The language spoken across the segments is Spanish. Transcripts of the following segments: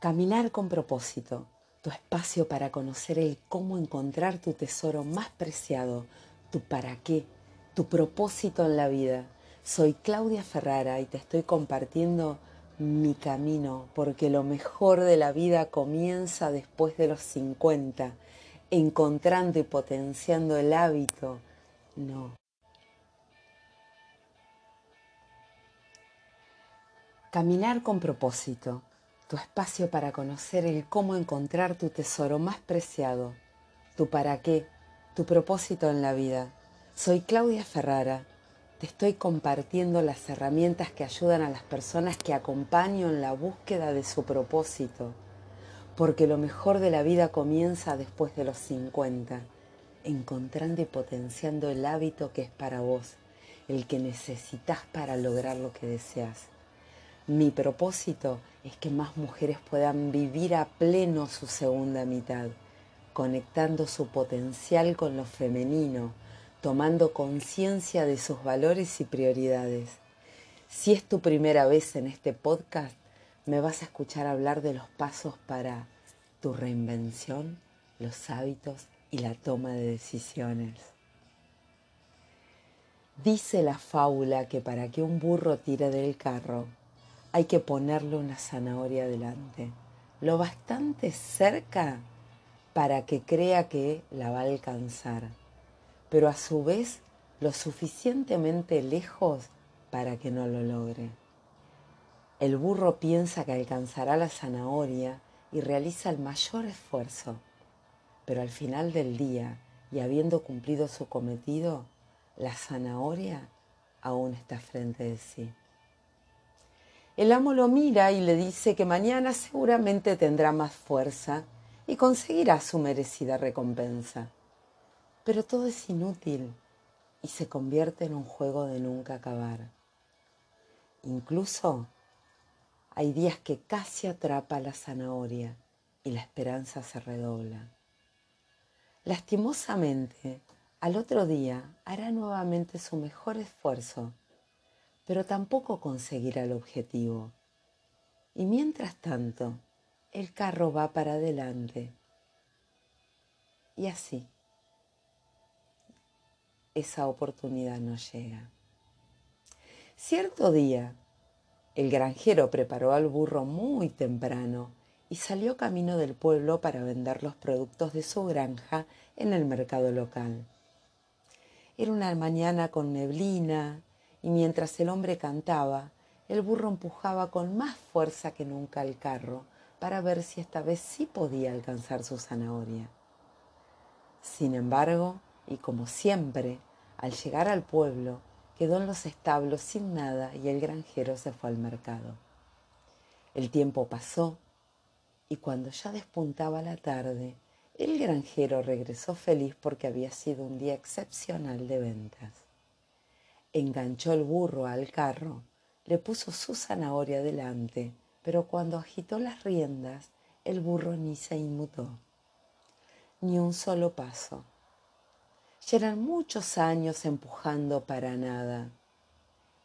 Caminar con propósito, tu espacio para conocer el cómo encontrar tu tesoro más preciado, tu para qué, tu propósito en la vida. Soy Claudia Ferrara y te estoy compartiendo mi camino porque lo mejor de la vida comienza después de los 50, encontrando y potenciando el hábito. No. Caminar con propósito tu espacio para conocer el cómo encontrar tu tesoro más preciado, tu para qué, tu propósito en la vida. Soy Claudia Ferrara. Te estoy compartiendo las herramientas que ayudan a las personas que acompaño en la búsqueda de su propósito, porque lo mejor de la vida comienza después de los 50, encontrando y potenciando el hábito que es para vos, el que necesitas para lograr lo que deseas. Mi propósito es que más mujeres puedan vivir a pleno su segunda mitad, conectando su potencial con lo femenino, tomando conciencia de sus valores y prioridades. Si es tu primera vez en este podcast, me vas a escuchar hablar de los pasos para tu reinvención, los hábitos y la toma de decisiones. Dice la fábula que para que un burro tire del carro, hay que ponerle una zanahoria delante, lo bastante cerca para que crea que la va a alcanzar, pero a su vez lo suficientemente lejos para que no lo logre. El burro piensa que alcanzará la zanahoria y realiza el mayor esfuerzo, pero al final del día y habiendo cumplido su cometido, la zanahoria aún está frente de sí. El amo lo mira y le dice que mañana seguramente tendrá más fuerza y conseguirá su merecida recompensa. Pero todo es inútil y se convierte en un juego de nunca acabar. Incluso hay días que casi atrapa la zanahoria y la esperanza se redobla. Lastimosamente, al otro día hará nuevamente su mejor esfuerzo pero tampoco conseguirá el objetivo. Y mientras tanto, el carro va para adelante. Y así, esa oportunidad no llega. Cierto día, el granjero preparó al burro muy temprano y salió camino del pueblo para vender los productos de su granja en el mercado local. Era una mañana con neblina y mientras el hombre cantaba, el burro empujaba con más fuerza que nunca el carro para ver si esta vez sí podía alcanzar su zanahoria. Sin embargo, y como siempre, al llegar al pueblo, quedó en los establos sin nada y el granjero se fue al mercado. El tiempo pasó y cuando ya despuntaba la tarde, el granjero regresó feliz porque había sido un día excepcional de ventas enganchó el burro al carro, le puso su zanahoria delante, pero cuando agitó las riendas, el burro ni se inmutó, ni un solo paso. Ya eran muchos años empujando para nada,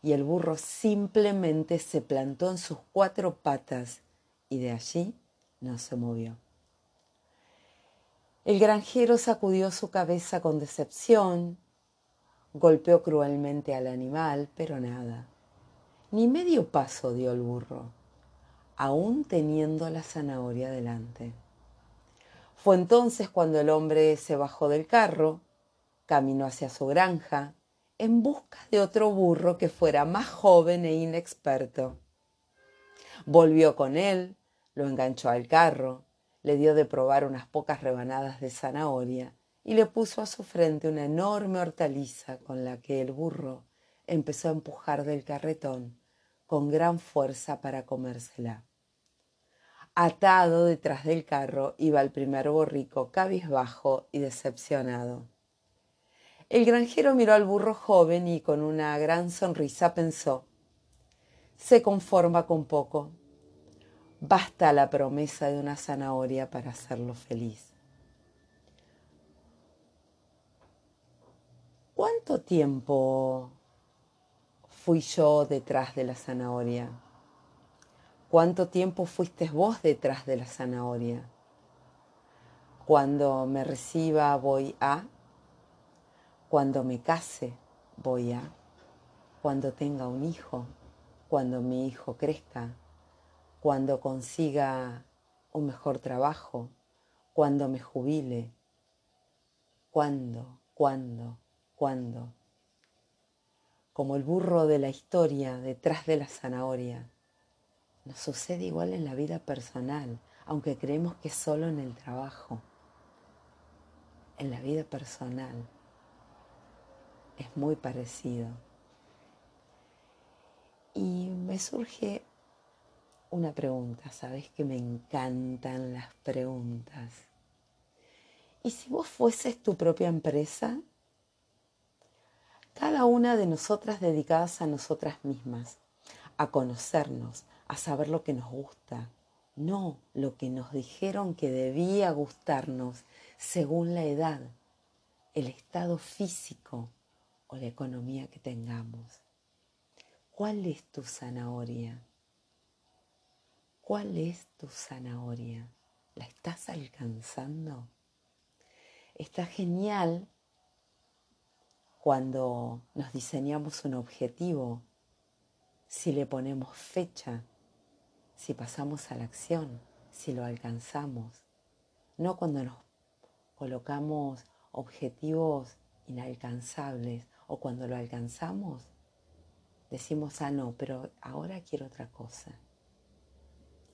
y el burro simplemente se plantó en sus cuatro patas y de allí no se movió. El granjero sacudió su cabeza con decepción Golpeó cruelmente al animal, pero nada. Ni medio paso dio el burro, aún teniendo la zanahoria delante. Fue entonces cuando el hombre se bajó del carro, caminó hacia su granja, en busca de otro burro que fuera más joven e inexperto. Volvió con él, lo enganchó al carro, le dio de probar unas pocas rebanadas de zanahoria y le puso a su frente una enorme hortaliza con la que el burro empezó a empujar del carretón con gran fuerza para comérsela. Atado detrás del carro iba el primer borrico cabizbajo y decepcionado. El granjero miró al burro joven y con una gran sonrisa pensó se conforma con poco. Basta la promesa de una zanahoria para hacerlo feliz. ¿Cuánto tiempo fui yo detrás de la zanahoria? ¿Cuánto tiempo fuiste vos detrás de la zanahoria? Cuando me reciba voy a, cuando me case voy a, cuando tenga un hijo, cuando mi hijo crezca, cuando consiga un mejor trabajo, cuando me jubile, cuándo, cuándo, cuándo. Como el burro de la historia detrás de la zanahoria. Nos sucede igual en la vida personal, aunque creemos que solo en el trabajo. En la vida personal es muy parecido. Y me surge una pregunta, sabes que me encantan las preguntas. ¿Y si vos fueses tu propia empresa? Cada una de nosotras dedicadas a nosotras mismas, a conocernos, a saber lo que nos gusta, no lo que nos dijeron que debía gustarnos según la edad, el estado físico o la economía que tengamos. ¿Cuál es tu zanahoria? ¿Cuál es tu zanahoria? ¿La estás alcanzando? Está genial cuando nos diseñamos un objetivo, si le ponemos fecha, si pasamos a la acción, si lo alcanzamos, no cuando nos colocamos objetivos inalcanzables o cuando lo alcanzamos, decimos, ah, no, pero ahora quiero otra cosa.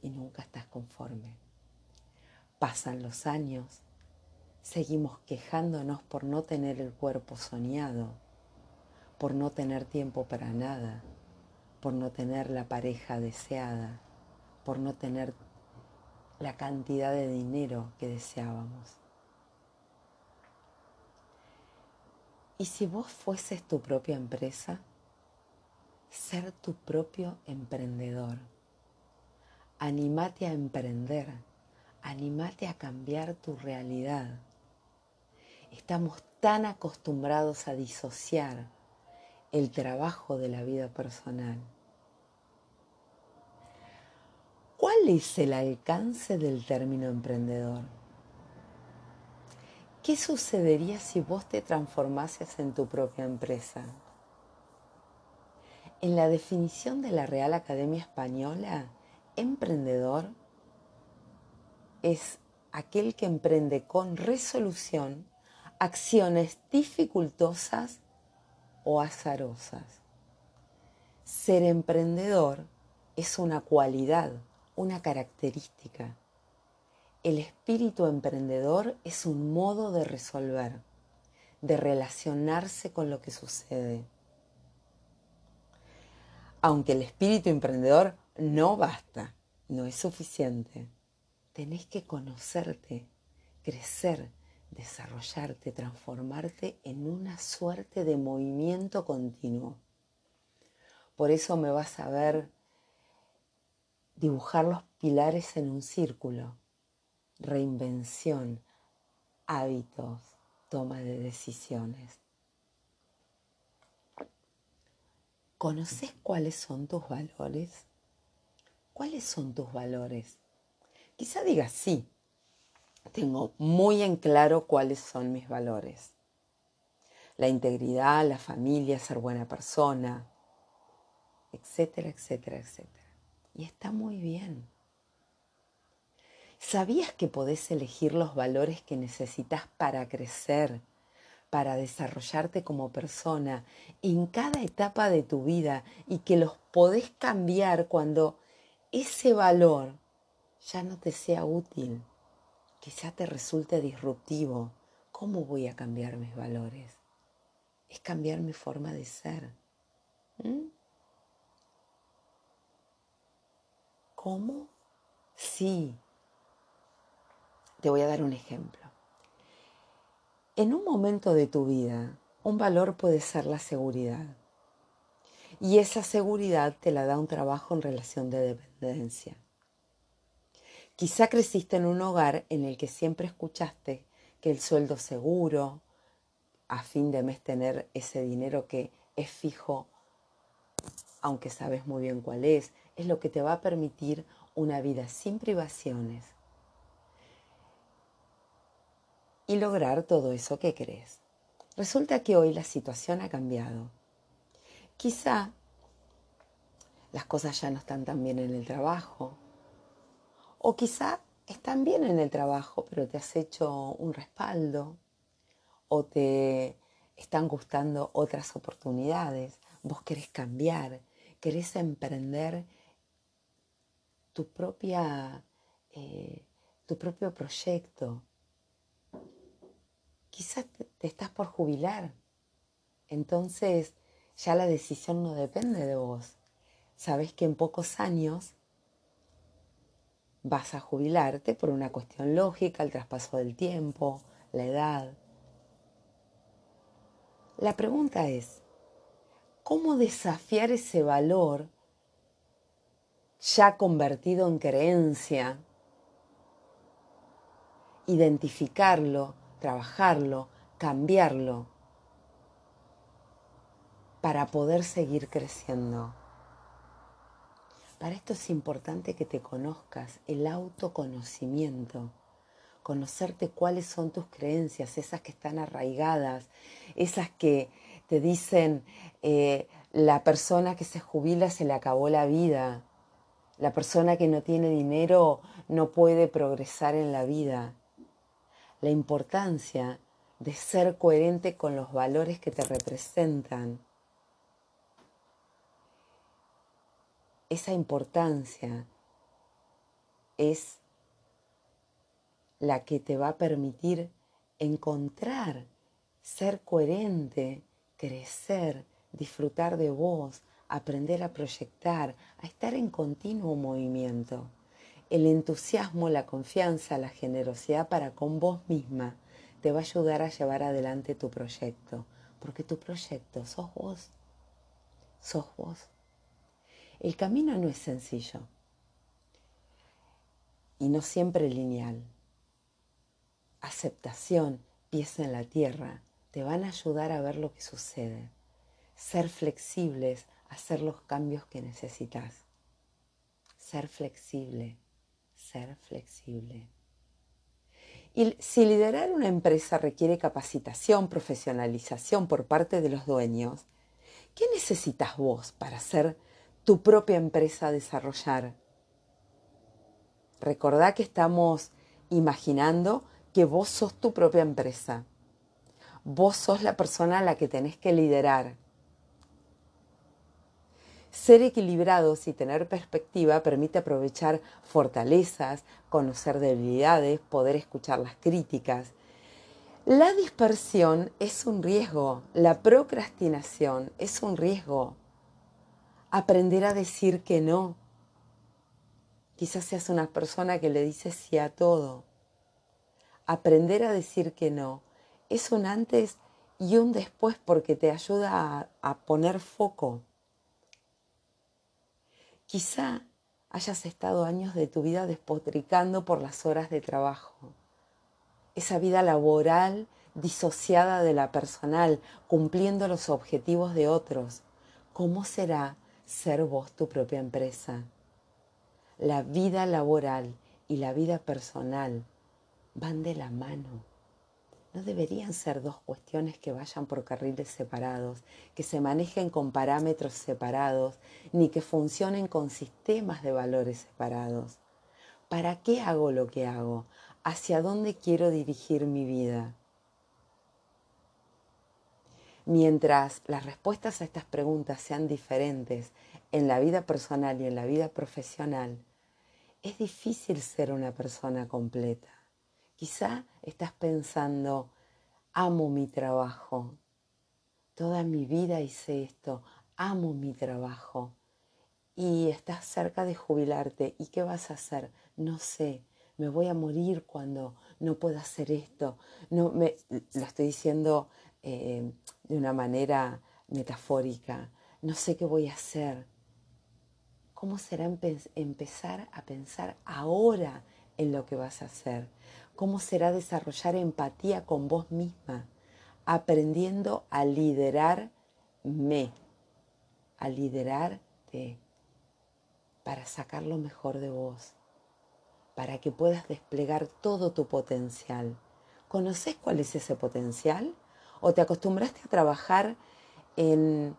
Y nunca estás conforme. Pasan los años seguimos quejándonos por no tener el cuerpo soñado, por no tener tiempo para nada, por no tener la pareja deseada, por no tener la cantidad de dinero que deseábamos. ¿Y si vos fueses tu propia empresa? Ser tu propio emprendedor. Animate a emprender, animate a cambiar tu realidad Estamos tan acostumbrados a disociar el trabajo de la vida personal. ¿Cuál es el alcance del término emprendedor? ¿Qué sucedería si vos te transformases en tu propia empresa? En la definición de la Real Academia Española, emprendedor es aquel que emprende con resolución acciones dificultosas o azarosas. Ser emprendedor es una cualidad, una característica. El espíritu emprendedor es un modo de resolver, de relacionarse con lo que sucede. Aunque el espíritu emprendedor no basta, no es suficiente. Tenés que conocerte, crecer, desarrollarte, transformarte en una suerte de movimiento continuo. Por eso me vas a ver dibujar los pilares en un círculo. Reinvención, hábitos, toma de decisiones. ¿Conoces cuáles son tus valores? ¿Cuáles son tus valores? Quizá digas sí, tengo muy en claro cuáles son mis valores. La integridad, la familia, ser buena persona, etcétera, etcétera, etcétera. Y está muy bien. ¿Sabías que podés elegir los valores que necesitas para crecer, para desarrollarte como persona en cada etapa de tu vida y que los podés cambiar cuando ese valor ya no te sea útil? Quizá te resulte disruptivo. ¿Cómo voy a cambiar mis valores? Es cambiar mi forma de ser. ¿Mm? ¿Cómo? Sí. Te voy a dar un ejemplo. En un momento de tu vida, un valor puede ser la seguridad. Y esa seguridad te la da un trabajo en relación de dependencia. Quizá creciste en un hogar en el que siempre escuchaste que el sueldo seguro, a fin de mes tener ese dinero que es fijo aunque sabes muy bien cuál es, es lo que te va a permitir una vida sin privaciones y lograr todo eso que crees. Resulta que hoy la situación ha cambiado. Quizá las cosas ya no están tan bien en el trabajo. O quizá están bien en el trabajo, pero te has hecho un respaldo. O te están gustando otras oportunidades. Vos querés cambiar, querés emprender tu propia, eh, tu propio proyecto. Quizás te estás por jubilar. Entonces ya la decisión no depende de vos sabes que en pocos años vas a jubilarte por una cuestión lógica, el traspaso del tiempo, la edad. La pregunta es, ¿cómo desafiar ese valor ya convertido en creencia? Identificarlo, trabajarlo, cambiarlo para poder seguir creciendo. Para esto es importante que te conozcas, el autoconocimiento, conocerte cuáles son tus creencias, esas que están arraigadas, esas que te dicen eh, la persona que se jubila se le acabó la vida, la persona que no tiene dinero no puede progresar en la vida. La importancia de ser coherente con los valores que te representan esa importancia es la que te va a permitir encontrar, ser coherente, crecer, disfrutar de vos, aprender a proyectar, a estar en continuo movimiento. El entusiasmo, la confianza, la generosidad para con vos misma te va a ayudar a llevar adelante tu proyecto, porque tu proyecto sos vos, sos vos. El camino no es sencillo y no siempre lineal. Aceptación, pies en la tierra, te van a ayudar a ver lo que sucede. Ser flexibles, hacer los cambios que necesitas. Ser flexible, ser flexible. Y si liderar una empresa requiere capacitación, profesionalización por parte de los dueños, ¿qué necesitas vos para ser tu propia empresa a desarrollar. Recordá que estamos imaginando que vos sos tu propia empresa. Vos sos la persona a la que tenés que liderar. Ser equilibrados y tener perspectiva permite aprovechar fortalezas, conocer debilidades, poder escuchar las críticas. La dispersión es un riesgo, la procrastinación es un riesgo aprender a decir que no. Quizás seas una persona que le dice sí a todo. Aprender a decir que no es un antes y un después porque te ayuda a, a poner foco. Quizá hayas estado años de tu vida despotricando por las horas de trabajo. Esa vida laboral disociada de la personal, cumpliendo los objetivos de otros. ¿Cómo será ser vos tu propia empresa. La vida laboral y la vida personal van de la mano. No deberían ser dos cuestiones que vayan por carriles separados, que se manejen con parámetros separados, ni que funcionen con sistemas de valores separados. ¿Para qué hago lo que hago? ¿Hacia dónde quiero dirigir mi vida? Mientras las respuestas a estas preguntas sean diferentes en la vida personal y en la vida profesional, es difícil ser una persona completa. Quizá estás pensando, amo mi trabajo, toda mi vida hice esto, amo mi trabajo y estás cerca de jubilarte. ¿Y qué vas a hacer? No sé, me voy a morir cuando no pueda hacer esto. No, me, lo estoy diciendo eh, de una manera metafórica. No sé qué voy a hacer. ¿Cómo será empezar a pensar ahora en lo que vas a hacer? ¿Cómo será desarrollar empatía con vos misma? Aprendiendo a liderarme, a liderarte para sacar lo mejor de vos, para que puedas desplegar todo tu potencial. ¿Conoces cuál es ese potencial? ¿O te acostumbraste a trabajar en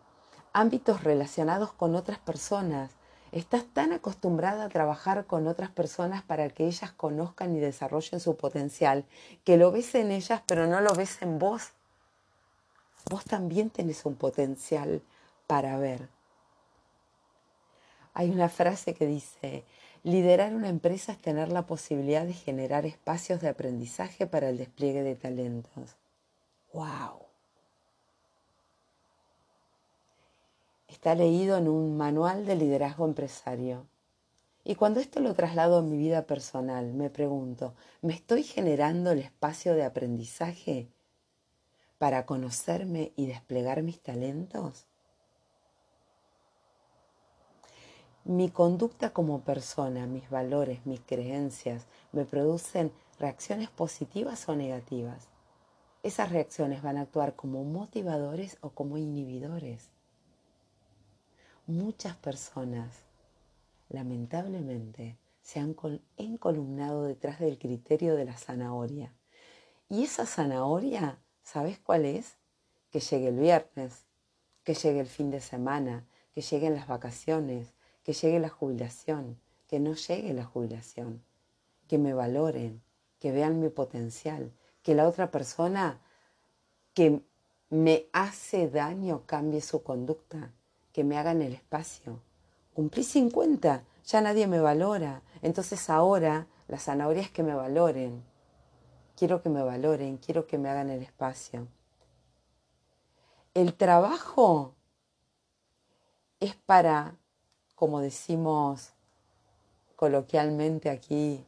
ámbitos relacionados con otras personas? Estás tan acostumbrada a trabajar con otras personas para que ellas conozcan y desarrollen su potencial, que lo ves en ellas pero no lo ves en vos. Vos también tenés un potencial para ver. Hay una frase que dice, liderar una empresa es tener la posibilidad de generar espacios de aprendizaje para el despliegue de talentos. ¡Wow! Está leído en un manual de liderazgo empresario. Y cuando esto lo traslado a mi vida personal, me pregunto, ¿me estoy generando el espacio de aprendizaje para conocerme y desplegar mis talentos? Mi conducta como persona, mis valores, mis creencias, me producen reacciones positivas o negativas. Esas reacciones van a actuar como motivadores o como inhibidores. Muchas personas, lamentablemente, se han encolumnado detrás del criterio de la zanahoria. Y esa zanahoria, ¿sabes cuál es? Que llegue el viernes, que llegue el fin de semana, que lleguen las vacaciones, que llegue la jubilación, que no llegue la jubilación, que me valoren, que vean mi potencial, que la otra persona que me hace daño cambie su conducta, que me hagan el espacio. Cumplí 50, ya nadie me valora, entonces ahora la zanahoria es que me valoren. Quiero que me valoren, quiero que me hagan el espacio. El trabajo es para como decimos coloquialmente aquí,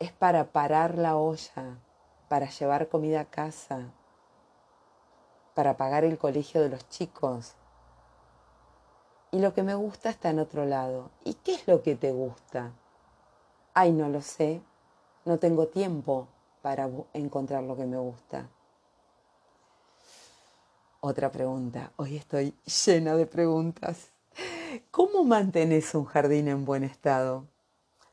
es para parar la olla, para llevar comida a casa, para pagar el colegio de los chicos. Y lo que me gusta está en otro lado. ¿Y qué es lo que te gusta? Ay, no lo sé. No tengo tiempo para encontrar lo que me gusta. Otra pregunta. Hoy estoy llena de preguntas. ¿Cómo mantenés un jardín en buen estado?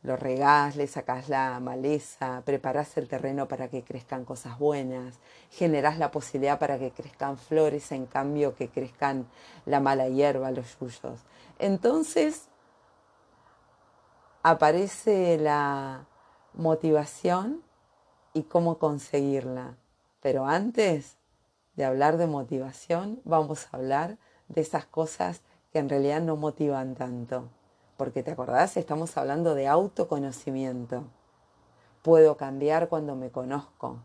Lo regás, le sacás la maleza, preparás el terreno para que crezcan cosas buenas, generás la posibilidad para que crezcan flores en cambio que crezcan la mala hierba, los yuyos. Entonces aparece la motivación y cómo conseguirla. Pero antes de hablar de motivación, vamos a hablar de esas cosas que en realidad no motivan tanto. Porque te acordás, estamos hablando de autoconocimiento. Puedo cambiar cuando me conozco.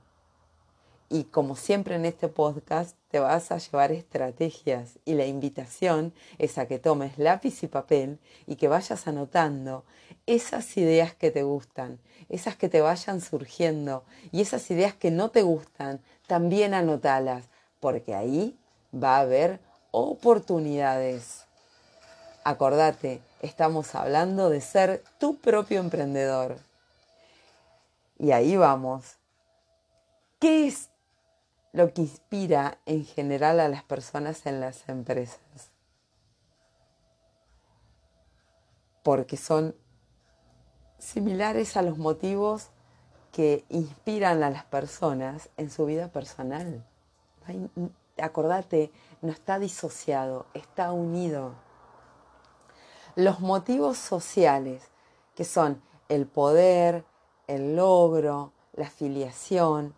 Y como siempre en este podcast, te vas a llevar estrategias y la invitación es a que tomes lápiz y papel y que vayas anotando esas ideas que te gustan, esas que te vayan surgiendo y esas ideas que no te gustan, también anotalas, porque ahí va a haber oportunidades. Acordate, estamos hablando de ser tu propio emprendedor. Y ahí vamos. ¿Qué es lo que inspira en general a las personas en las empresas? Porque son similares a los motivos que inspiran a las personas en su vida personal. Acordate, no está disociado, está unido los motivos sociales, que son el poder, el logro, la afiliación.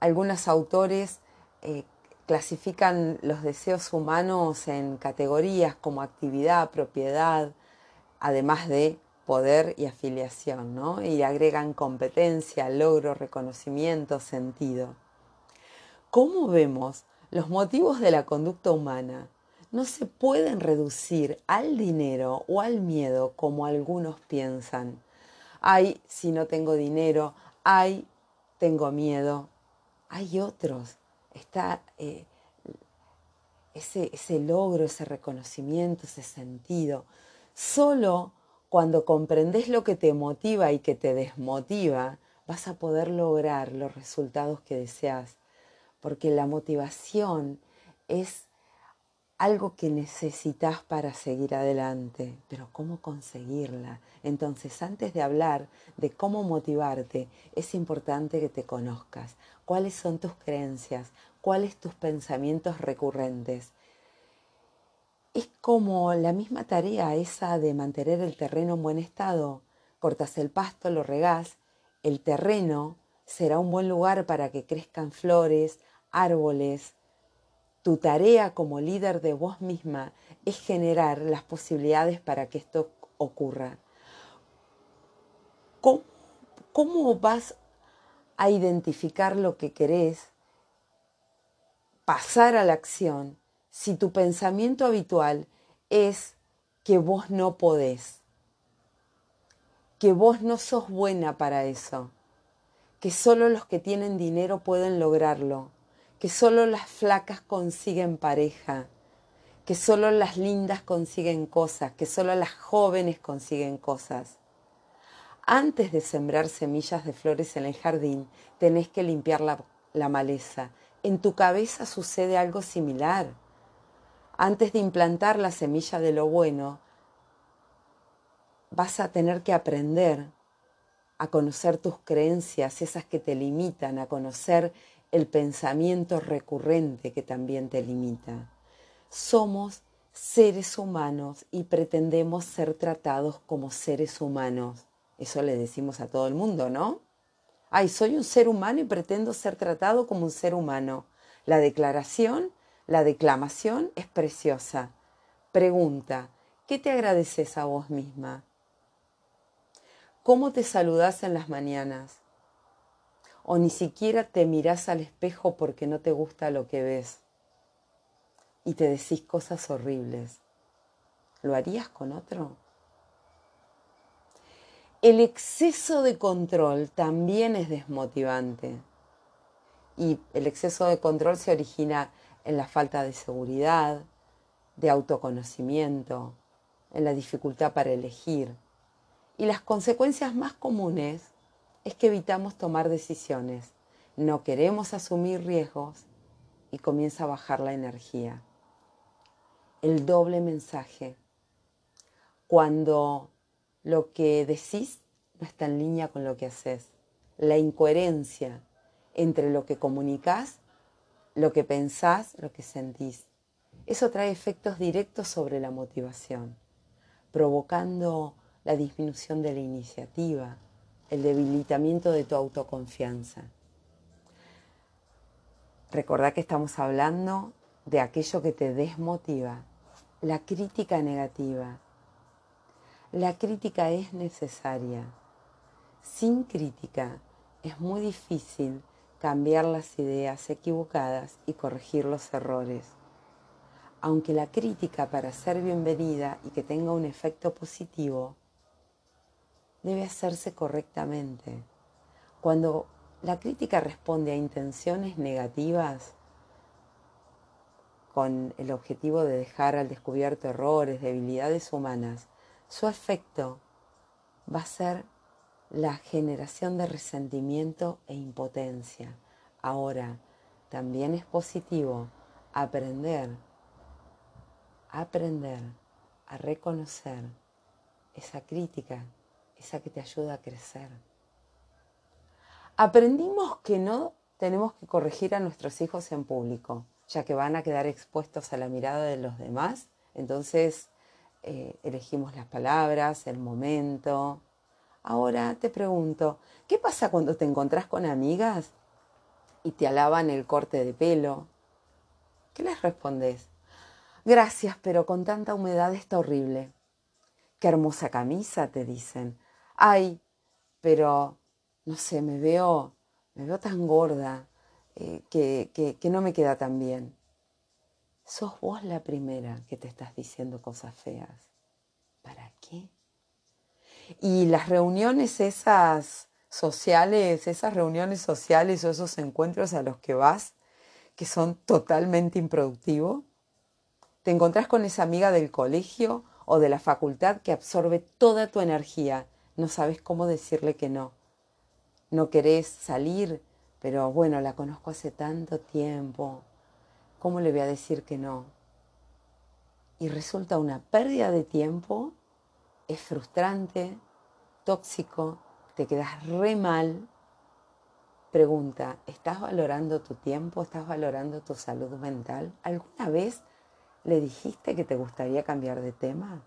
Algunos autores eh, clasifican los deseos humanos en categorías como actividad, propiedad, además de poder y afiliación, ¿no? Y agregan competencia, logro, reconocimiento, sentido. ¿Cómo vemos los motivos de la conducta humana no se pueden reducir al dinero o al miedo como algunos piensan. Ay, si no tengo dinero, ay, tengo miedo. Hay otros. Está eh, ese, ese logro, ese reconocimiento, ese sentido. Solo cuando comprendes lo que te motiva y que te desmotiva, vas a poder lograr los resultados que deseas. Porque la motivación es algo que necesitas para seguir adelante, pero ¿cómo conseguirla? Entonces, antes de hablar de cómo motivarte, es importante que te conozcas. ¿Cuáles son tus creencias? ¿Cuáles tus pensamientos recurrentes? Es como la misma tarea esa de mantener el terreno en buen estado. Cortas el pasto, lo regás, el terreno será un buen lugar para que crezcan flores, árboles, tu tarea como líder de vos misma es generar las posibilidades para que esto ocurra. ¿Cómo, vas a identificar lo que querés, pasar a la acción, si tu pensamiento habitual es que vos no podés, que vos no sos buena para eso, que solo los que tienen dinero pueden lograrlo, que solo las flacas consiguen pareja, que solo las lindas consiguen cosas, que solo las jóvenes consiguen cosas. Antes de sembrar semillas de flores en el jardín, tenés que limpiar la, la maleza. En tu cabeza sucede algo similar. Antes de implantar la semilla de lo bueno, vas a tener que aprender a conocer tus creencias, esas que te limitan, a conocer el pensamiento recurrente que también te limita. Somos seres humanos y pretendemos ser tratados como seres humanos. Eso le decimos a todo el mundo, ¿no? Ay, soy un ser humano y pretendo ser tratado como un ser humano. La declaración, la declamación es preciosa. Pregunta, ¿qué te agradeces a vos misma? ¿Cómo te saludas en las mañanas? O ni siquiera te mirás al espejo porque no te gusta lo que ves y te decís cosas horribles, ¿lo harías con otro? El exceso de control también es desmotivante y el exceso de control se origina en la falta de seguridad, de autoconocimiento, en la dificultad para elegir. Y las consecuencias más comunes es que evitamos tomar decisiones, no queremos asumir riesgos y comienza a bajar la energía. El doble mensaje. Cuando lo que decís no está en línea con lo que haces. La incoherencia entre lo que comunicas, lo que pensás, lo que sentís. Eso trae efectos directos sobre la motivación, provocando la disminución de la iniciativa, el debilitamiento de tu autoconfianza. Recordá que estamos hablando de aquello que te desmotiva, la crítica negativa. La crítica es necesaria. Sin crítica es muy difícil cambiar las ideas equivocadas y corregir los errores. Aunque la crítica para ser bienvenida y que tenga un efecto positivo debe hacerse correctamente. Cuando la crítica responde a intenciones negativas con el objetivo de dejar al descubierto errores, debilidades humanas, su efecto va a ser la generación de resentimiento e impotencia. Ahora, también es positivo aprender, aprender a reconocer esa crítica esa que te ayuda a crecer. Aprendimos que no tenemos que corregir a nuestros hijos en público, ya que van a quedar expuestos a la mirada de los demás. Entonces eh, elegimos las palabras, el momento. Ahora te pregunto, ¿qué pasa cuando te encontrás con amigas y te alaban el corte de pelo? ¿Qué les respondes? Gracias, pero con tanta humedad está horrible. Qué hermosa camisa, te dicen ay, pero no sé, me veo, me veo tan gorda eh, que, que, que no me queda tan bien. Sos vos la primera que te estás diciendo cosas feas. ¿Para qué? Y las reuniones esas sociales, esas reuniones sociales o esos encuentros a los que vas, que son totalmente improductivos, te encontrás con esa amiga del colegio o de la facultad que absorbe toda tu energía no sabes cómo decirle que no. No querés salir, pero bueno, la conozco hace tanto tiempo. ¿Cómo le voy a decir que no? y resulta una pérdida de tiempo, es frustrante, tóxico, te quedas re mal. Pregunta, ¿estás valorando tu tiempo? ¿Estás valorando tu salud mental? ¿Alguna vez le dijiste que te gustaría cambiar de tema?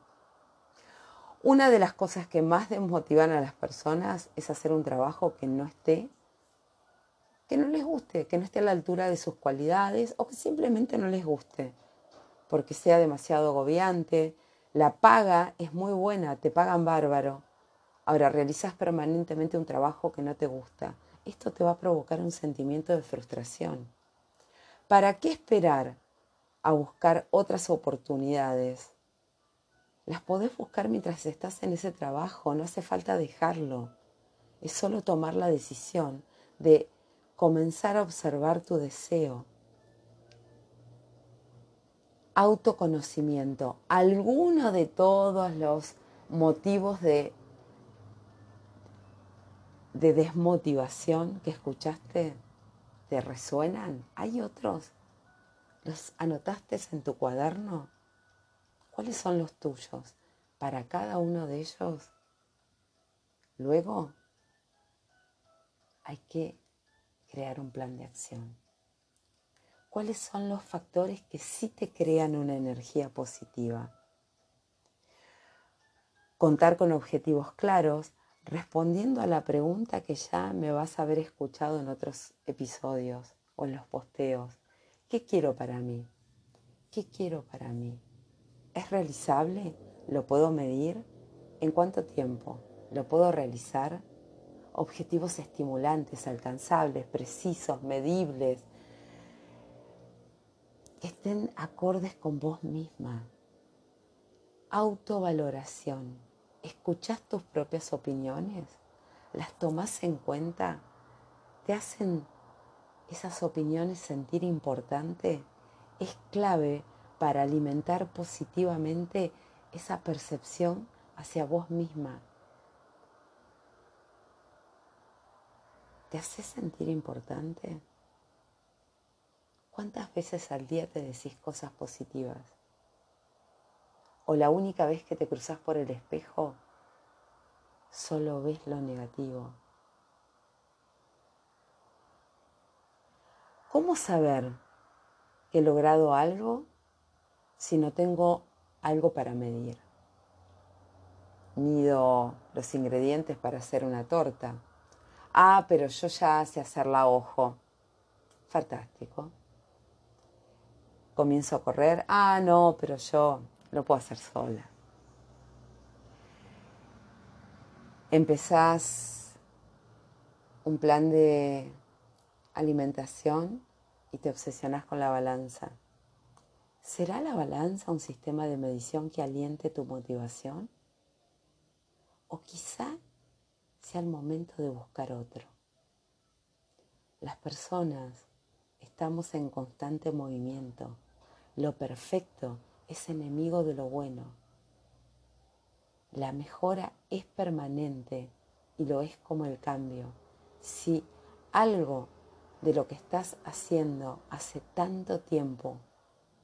Una de las cosas que más desmotivan a las personas es hacer un trabajo que no esté, que no les guste, que no esté a la altura de sus cualidades o que simplemente no les guste porque sea demasiado agobiante. La paga es muy buena, te pagan bárbaro. Ahora realizas permanentemente un trabajo que no te gusta. Esto te va a provocar un sentimiento de frustración. ¿Para qué esperar a buscar otras oportunidades? Las podés buscar mientras estás en ese trabajo, no hace falta dejarlo. Es solo tomar la decisión de comenzar a observar tu deseo, autoconocimiento, alguno de todos los motivos de, de desmotivación que escuchaste te resuenan? ¿Hay otros? ¿Los anotaste en tu cuaderno? ¿Cuáles son los tuyos? Para cada uno de ellos. Luego hay que crear un plan de acción cuáles son los factores que sí te crean una energía positiva. Contar con objetivos claros, respondiendo a la pregunta que ya me vas a haber escuchado en otros episodios o en los posteos. ¿Qué quiero para mí? ¿Qué quiero para mí? ¿Es realizable? ¿Lo puedo medir? ¿En cuánto tiempo? ¿Lo puedo realizar? Objetivos estimulantes, alcanzables, precisos, medibles, que estén acordes con vos misma. Autovaloración. ¿Escuchás tus propias opiniones? ¿Las tomas en cuenta? ¿Te hacen esas opiniones sentir importante? Es clave para alimentar positivamente esa percepción hacia vos misma. ¿Te hace sentir importante? ¿Cuántas veces al día te decís cosas positivas? ¿O la única vez que te cruzas por el espejo solo ves lo negativo? ¿Cómo saber que he logrado algo si no tengo algo para medir? Mido los ingredientes para hacer una torta. Ah, pero yo ya sé hacerla a ojo. Fantástico comienzo a correr, ah, no, pero yo lo puedo hacer sola. Empezás un plan de alimentación y te obsesionas con la balanza. ¿Será la balanza un sistema de medición que aliente tu motivación? O quizá sea el momento de buscar otro. Las personas Estamos en constante movimiento. Lo perfecto es enemigo de lo bueno. La mejora es permanente y lo es como el cambio. Si algo de lo que estás haciendo hace tanto tiempo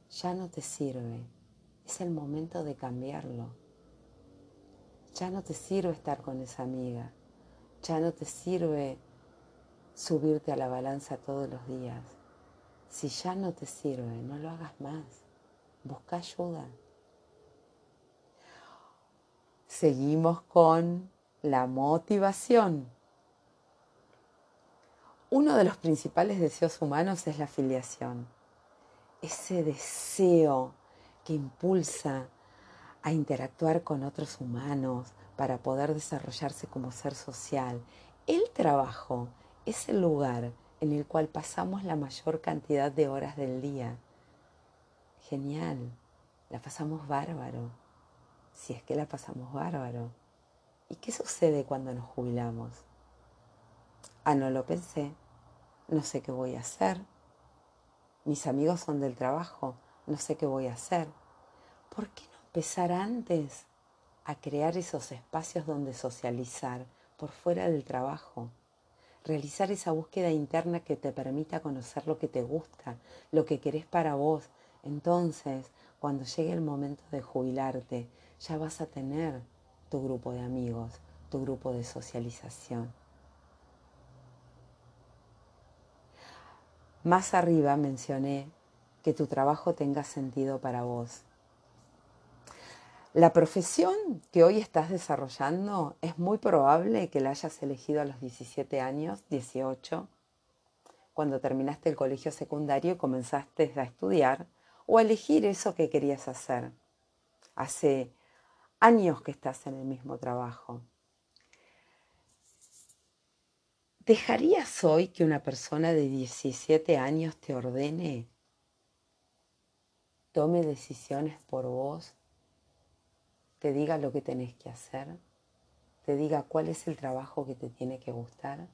ya no te sirve, es el momento de cambiarlo. Ya no te sirve estar con esa amiga, ya no te sirve subirte a la balanza todos los días. Si ya no te sirve, no lo hagas más. Busca ayuda. Seguimos con la motivación. Uno de los principales deseos humanos es la afiliación. Ese deseo que impulsa a interactuar con otros humanos para poder desarrollarse como ser social. El trabajo es el lugar en el cual pasamos la mayor cantidad de horas del día. Genial, la pasamos bárbaro, si es que la pasamos bárbaro. ¿Y qué sucede cuando nos jubilamos? Ah, no lo pensé, no sé qué voy a hacer. Mis amigos son del trabajo, no sé qué voy a hacer. ¿Por qué no empezar antes a crear esos espacios donde socializar por fuera del trabajo? realizar esa búsqueda interna que te permita conocer lo que te gusta, lo que querés para vos. Entonces, cuando llegue el momento de jubilarte, ya vas a tener tu grupo de amigos, tu grupo de socialización. Más arriba mencioné que tu trabajo tenga sentido para vos. La profesión que hoy estás desarrollando es muy probable que la hayas elegido a los 17 años, 18, cuando terminaste el colegio secundario y comenzaste a estudiar o a elegir eso que querías hacer. Hace años que estás en el mismo trabajo. ¿Dejarías hoy que una persona de 17 años te ordene, tome decisiones por vos, te diga lo que tenés que hacer, te diga cuál es el trabajo que te tiene que gustar,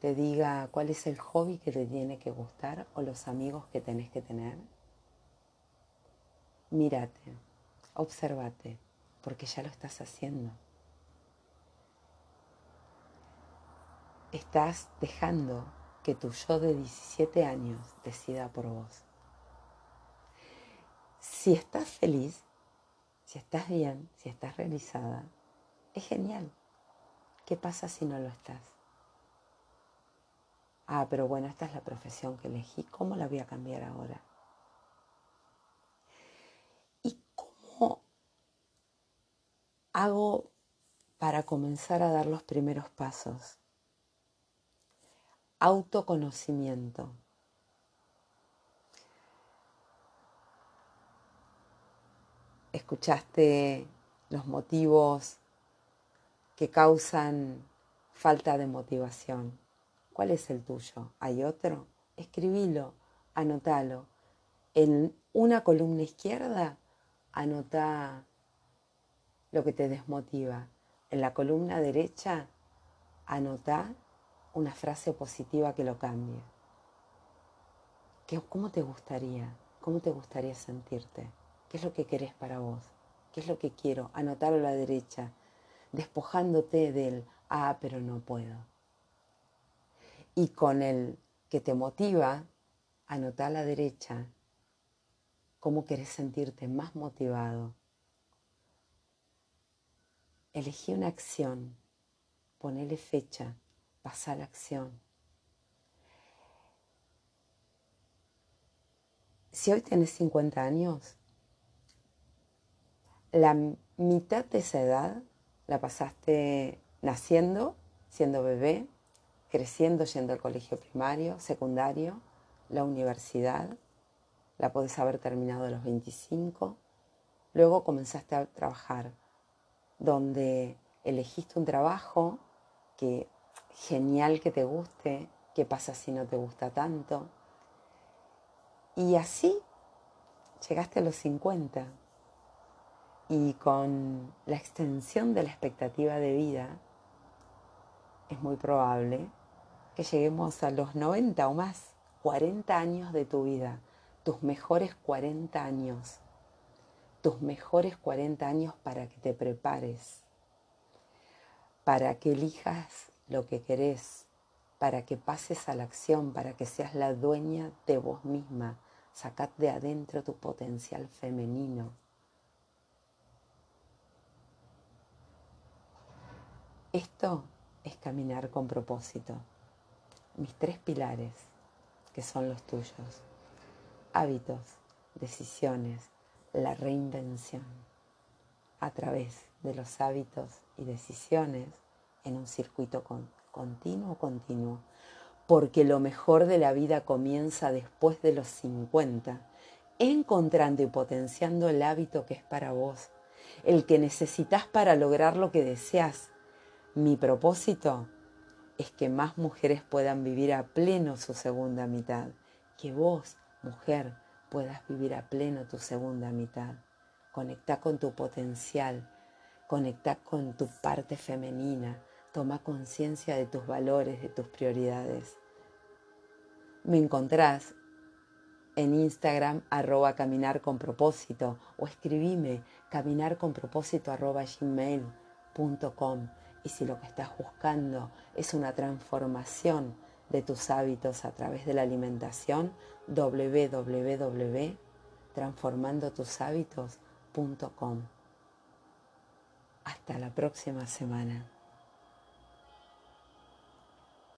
te diga cuál es el hobby que te tiene que gustar o los amigos que tenés que tener? Mírate, obsérvate, porque ya lo estás haciendo. Estás dejando que tu yo de 17 años decida por vos. Si estás feliz, si estás bien, si estás realizada, es genial. ¿Qué pasa si no lo estás? Ah, pero bueno, esta es la profesión que elegí. ¿Cómo la voy a cambiar ahora? ¿Y cómo hago para comenzar a dar los primeros pasos? Autoconocimiento. Escuchaste los motivos que causan falta de motivación. ¿Cuál es el tuyo? ¿Hay otro? Escribilo, anótalo. En una columna izquierda, anota lo que te desmotiva. En la columna derecha, anota una frase positiva que lo cambie. ¿Cómo te gustaría? ¿Cómo te gustaría sentirte? ¿Qué es lo que querés para vos? ¿Qué es lo que quiero? Anotarlo a la derecha, despojándote del, ah, pero no puedo. Y con el que te motiva, anotar a la derecha cómo querés sentirte más motivado. Elegí una acción, ponele fecha pasa la acción. Si hoy tienes 50 años, la mitad de esa edad la pasaste naciendo, siendo bebé, creciendo, yendo al colegio primario, secundario, la universidad, la podés haber terminado a los 25, luego comenzaste a trabajar, donde elegiste un trabajo que genial que te guste, qué pasa si no te gusta tanto. Y así llegaste a los 50 y con la extensión de la expectativa de vida es muy probable que lleguemos a los 90 o más, 40 años de tu vida, tus mejores 40 años, tus mejores 40 años para que te prepares, para que elijas lo que querés, para que pases a la acción, para que seas la dueña de vos misma. Sacad de adentro tu potencial femenino. Esto es caminar con propósito. Mis tres pilares, que son los tuyos. Hábitos, decisiones, la reinvención. A través de los hábitos y decisiones en un circuito continuo, continuo, porque lo mejor de la vida comienza después de los 50, encontrando y potenciando el hábito que es para vos, el que necesitas para lograr lo que deseas. Mi propósito es que más mujeres puedan vivir a pleno su segunda mitad, que vos, mujer, puedas vivir a pleno tu segunda mitad. Conecta con tu potencial, conecta con tu parte femenina, Toma conciencia de tus valores, de tus prioridades. Me encontrás en Instagram arroba caminar con propósito o escribime caminar con propósito arroba gmail.com y si lo que estás buscando es una transformación de tus hábitos a través de la alimentación, www transformandotushábitos.com. Hasta la próxima semana.